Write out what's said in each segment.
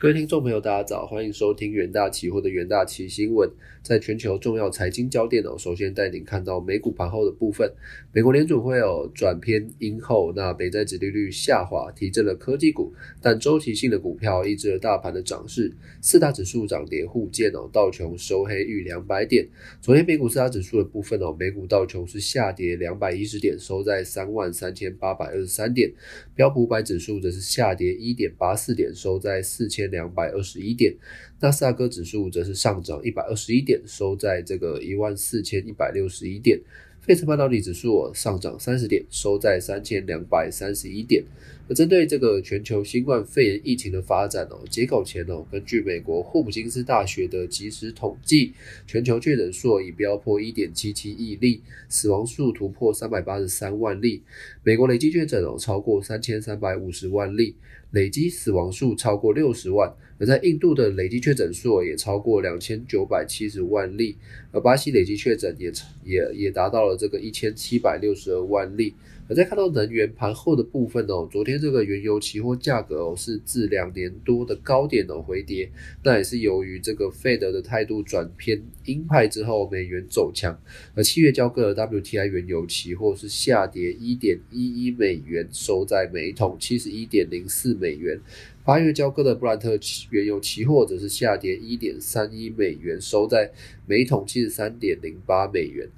各位听众朋友，大家早，欢迎收听元大期货的元大期新闻。在全球重要财经焦点哦，首先带您看到美股盘后的部分。美国联准会哦转偏阴后，那美债指利率下滑，提振了科技股，但周期性的股票抑制了大盘的涨势。四大指数涨跌互见哦，道琼收黑逾两百点。昨天美股四大指数的部分哦，美股道琼是下跌两百一十点，收在三万三千八百二十三点。标普五百指数则是下跌一点八四点，收在四千两百二十一点。纳斯达克指数则是上涨一百二十一点，收在这个一万四千一百六十一点。费城半导体指数上涨三十点，收在三千两百三十一点。那针对这个全球新冠肺炎疫情的发展哦，截稿前哦，根据美国霍普金斯大学的即时统计，全球确诊数已飙破一点七七亿例，死亡数突破三百八十三万例。美国累计确诊哦超过三千三百五十万例，累计死亡数超过六十万。而在印度的累计确诊数也超过两千九百七十万例，而巴西累计确诊也也也达到了这个一千七百六十二万例。而在看到能源盘后的部分哦，昨天这个原油期货价格哦是自两年多的高点哦回跌，那也是由于这个费德的态度转偏鹰派之后，美元走强。而七月交割的 WTI 原油期货是下跌一点一一美元，收在每桶七十一点零四美元。八月交割的布兰特原油期货则是下跌一点三一美元，收在每桶七十三点零八美元。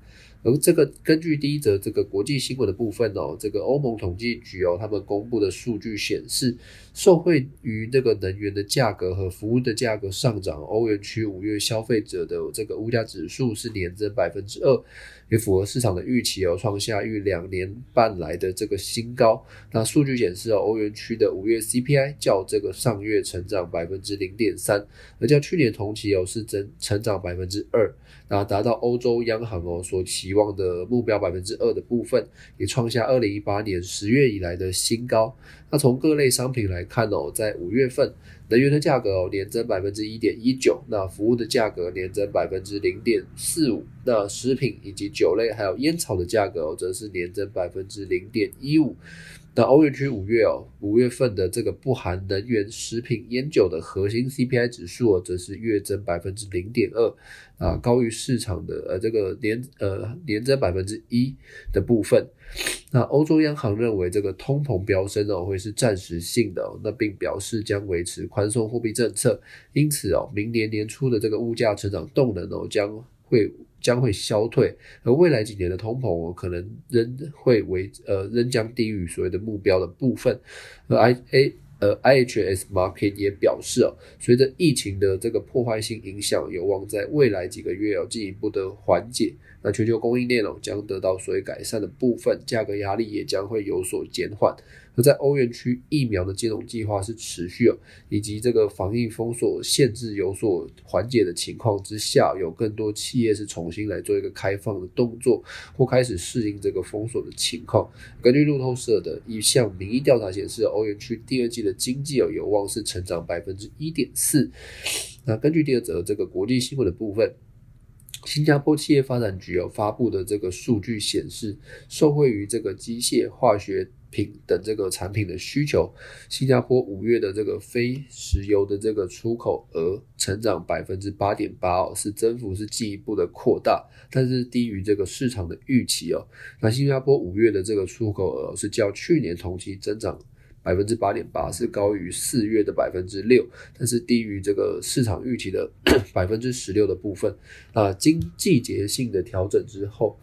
而这个根据第一则这个国际新闻的部分哦，这个欧盟统计局哦，他们公布的数据显示，受惠于这个能源的价格和服务的价格上涨，欧元区五月消费者的这个物价指数是年增百分之二，也符合市场的预期哦，创下逾两年半来的这个新高。那数据显示哦，欧元区的五月 CPI 较这个上月成长百分之零点三，而较去年同期哦是增成长百分之二，那达到欧洲央行哦所期。期望的目标百分之二的部分，也创下二零一八年十月以来的新高。那从各类商品来看哦，在五月份，能源的价格哦年增百分之一点一九，那服务的价格年增百分之零点四五，那食品以及酒类还有烟草的价格哦，则是年增百分之零点一五。那欧元区五月哦，五月份的这个不含能源、食品、烟酒的核心 CPI 指数哦，则是月增百分之零点二，啊，高于市场的呃这个年呃年增百分之一的部分。那欧洲央行认为这个通膨飙升哦会是暂时性的，那并表示将维持宽松货币政策，因此哦，明年年初的这个物价成长动能哦将会。将会消退，而未来几年的通膨可能仍会为呃仍将低于所谓的目标的部分，而 I A 呃 IHS Market 也表示哦，随着疫情的这个破坏性影响，有望在未来几个月要进一步的缓解，那全球供应链哦将得到所谓改善的部分，价格压力也将会有所减缓。而在欧元区疫苗的接种计划是持续哦，以及这个防疫封锁限制有所缓解的情况之下，有更多企业是重新来做一个开放的动作，或开始适应这个封锁的情况。根据路透社的一项民意调查显示，欧元区第二季的经济有望是成长百分之一点四。那根据第二则这个国际新闻的部分，新加坡企业发展局有发布的这个数据显示，受惠于这个机械化学。品等这个产品的需求，新加坡五月的这个非石油的这个出口额成长百分之八点八哦，是增幅是进一步的扩大，但是低于这个市场的预期哦。那新加坡五月的这个出口额是较去年同期增长百分之八点八，是高于四月的百分之六，但是低于这个市场预期的 百分之十六的部分。那，经季节性的调整之后。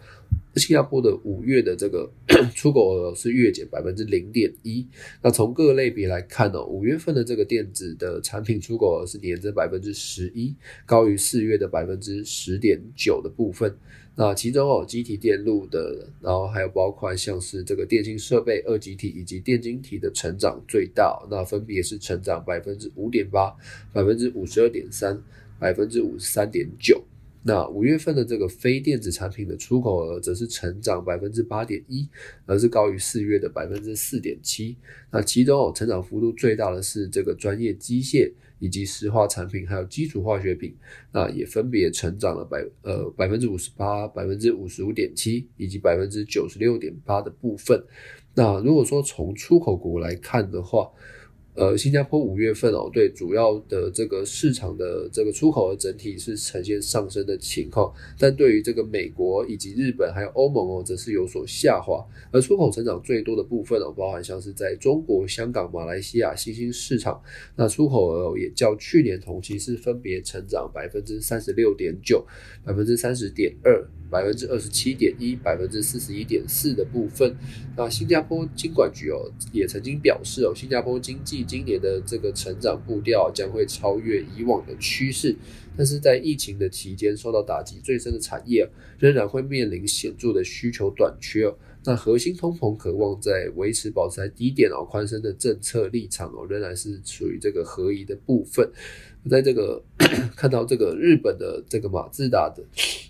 新加坡的五月的这个 出口额是月减百分之零点一。那从各类别来看呢，五月份的这个电子的产品出口额是年增百分之十一，高于四月的百分之十点九的部分。那其中哦，机体电路的，然后还有包括像是这个电信设备、二极体以及电晶体的成长最大，那分别是成长百分之五点八、百分之五十二点三、百分之五十三点九。那五月份的这个非电子产品的出口额则是成长百分之八点一，而是高于四月的百分之四点七。那其中，成长幅度最大的是这个专业机械以及石化产品，还有基础化学品，那也分别成长了百呃百分之五十八、百分之五十五点七以及百分之九十六点八的部分。那如果说从出口国来看的话，呃，新加坡五月份哦，对主要的这个市场的这个出口的整体是呈现上升的情况，但对于这个美国以及日本还有欧盟哦，则是有所下滑。而出口成长最多的部分哦，包含像是在中国、香港、马来西亚新兴市场，那出口额也较去年同期是分别成长百分之三十六点九、百分之三十点二。百分之二十七点一，百分之四十一点四的部分。那新加坡经管局哦，也曾经表示哦，新加坡经济今年的这个成长步调将会超越以往的趋势。但是在疫情的期间受到打击最深的产业，仍然会面临显著的需求短缺哦。那核心通膨渴望在维持保持在低点哦，宽松的政策立场哦，仍然是处于这个合宜的部分。在这个 看到这个日本的这个马自达的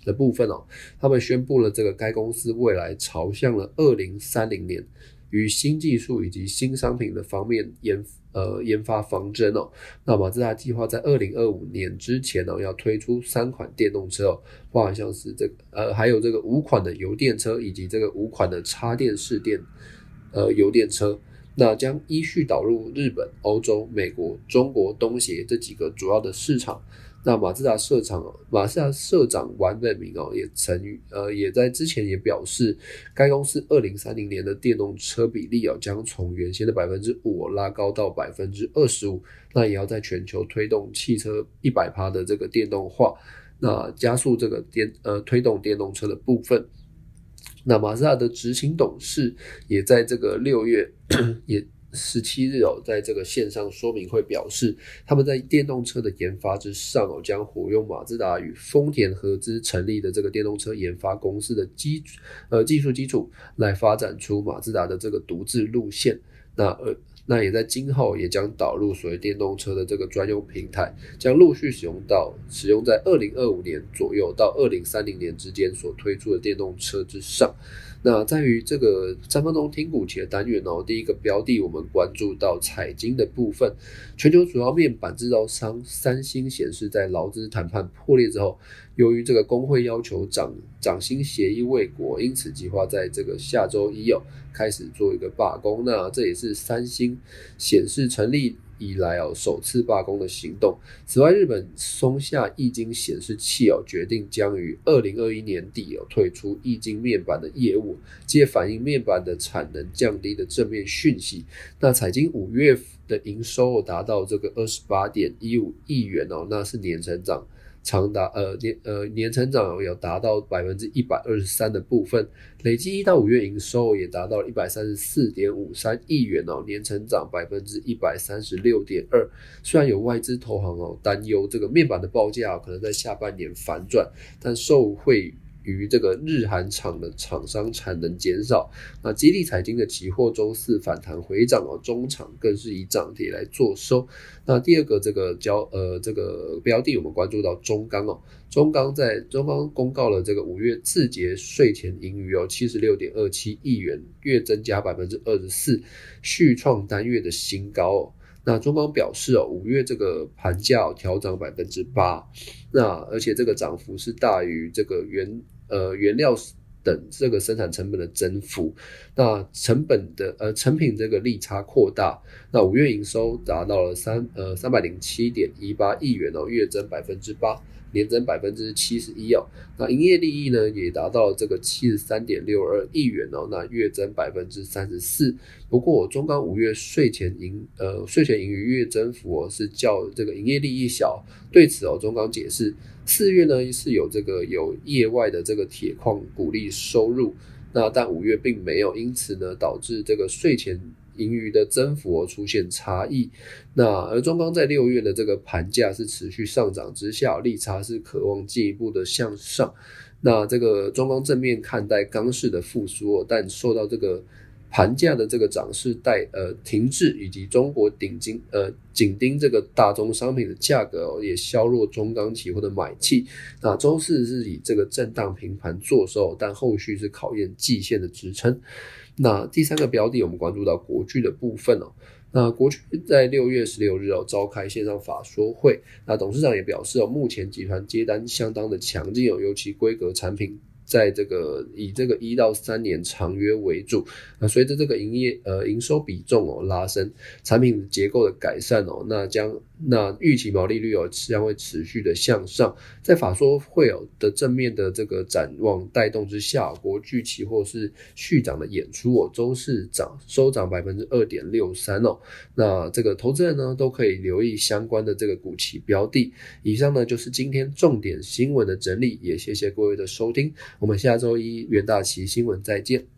的部分哦，他们宣布了这个该公司未来朝向了二零三零年与新技术以及新商品的方面研呃研发方针哦。那马自达计划在二零二五年之前呢，要推出三款电动车哦，包含像是这个呃还有这个五款的油电车以及这个五款的插电式电呃油电车。那将依序导入日本、欧洲、美国、中国、东协这几个主要的市场。那马自达社长马自达社长王本明哦，也曾呃也在之前也表示，该公司二零三零年的电动车比例哦，将从原先的百分之五拉高到百分之二十五。那也要在全球推动汽车一百趴的这个电动化，那加速这个电呃推动电动车的部分。那马自达的执行董事也在这个六月 也十七日哦，在这个线上说明会表示，他们在电动车的研发之上哦，将活用马自达与丰田合资成立的这个电动车研发公司的基呃技术基础，来发展出马自达的这个独自路线。那呃。那也在今后也将导入所谓电动车的这个专用平台，将陆续使用到使用在二零二五年左右到二零三零年之间所推出的电动车之上。那在于这个三分钟听股期的单元哦，第一个标的我们关注到彩金的部分，全球主要面板制造商三星显示，在劳资谈判破裂之后，由于这个工会要求涨涨薪协议未果，因此计划在这个下周一哦开始做一个罢工。那这也是三星显示成立。以来哦，首次罢工的行动。此外，日本松下液晶显示器哦，决定将于二零二一年底哦退出液晶面板的业务，借反映面板的产能降低的正面讯息。那彩晶五月的营收达到这个二十八点一五亿元哦，那是年成长。长达呃年呃年成长有达到百分之一百二十三的部分，累计一到五月营收也达到一百三十四点五三亿元哦，年成长百分之一百三十六点二。虽然有外资投行哦担忧这个面板的报价可能在下半年反转，但受惠。于这个日韩厂的厂商产能减少，那基地财经的期货周四反弹回涨哦，中场更是以涨跌来做收。那第二个这个交呃这个标的，我们关注到中钢哦，中钢在中钢公告了这个五月自结税前盈余哦七十六点二七亿元，月增加百分之二十四，续创单月的新高哦。那中钢表示哦，五月这个盘价调涨百分之八，那而且这个涨幅是大于这个原。呃，原料等这个生产成本的增幅，那成本的呃成品这个利差扩大，那五月营收达到了三呃三百零七点一八亿元哦，月增百分之八。年增百分之七十一哦，那营业利益呢也达到了这个七十三点六二亿元哦，那月增百分之三十四。不过中钢五月税前盈呃税前盈余月增幅哦是较这个营业利益小，对此哦中钢解释，四月呢是有这个有业外的这个铁矿股利收入，那但五月并没有，因此呢导致这个税前。盈余的增幅而出现差异，那而中钢在六月的这个盘价是持续上涨之下，利差是渴望进一步的向上。那这个中钢正面看待钢市的复苏，但受到这个盘价的这个涨势带呃停滞，以及中国顶金呃紧盯这个大宗商品的价格也削弱中钢期货的买气。那周四是以这个震荡平盘做收，但后续是考验季线的支撑。那第三个标的，我们关注到国巨的部分哦。那国巨在六月十六日哦召开线上法说会，那董事长也表示哦，目前集团接单相当的强劲哦，尤其规格产品在这个以这个一到三年长约为主。那随着这个营业呃营收比重哦拉升，产品结构的改善哦，那将那预期毛利率哦将会持续的向上。在法说会有的正面的这个展望带动之下，国巨期货是续涨的演出哦，周四涨收涨百分之二点六三哦。那这个投资人呢都可以留意相关的这个股期标的。以上呢就是今天重点新闻的整理，也谢谢各位的收听，我们下周一元大旗新闻再见。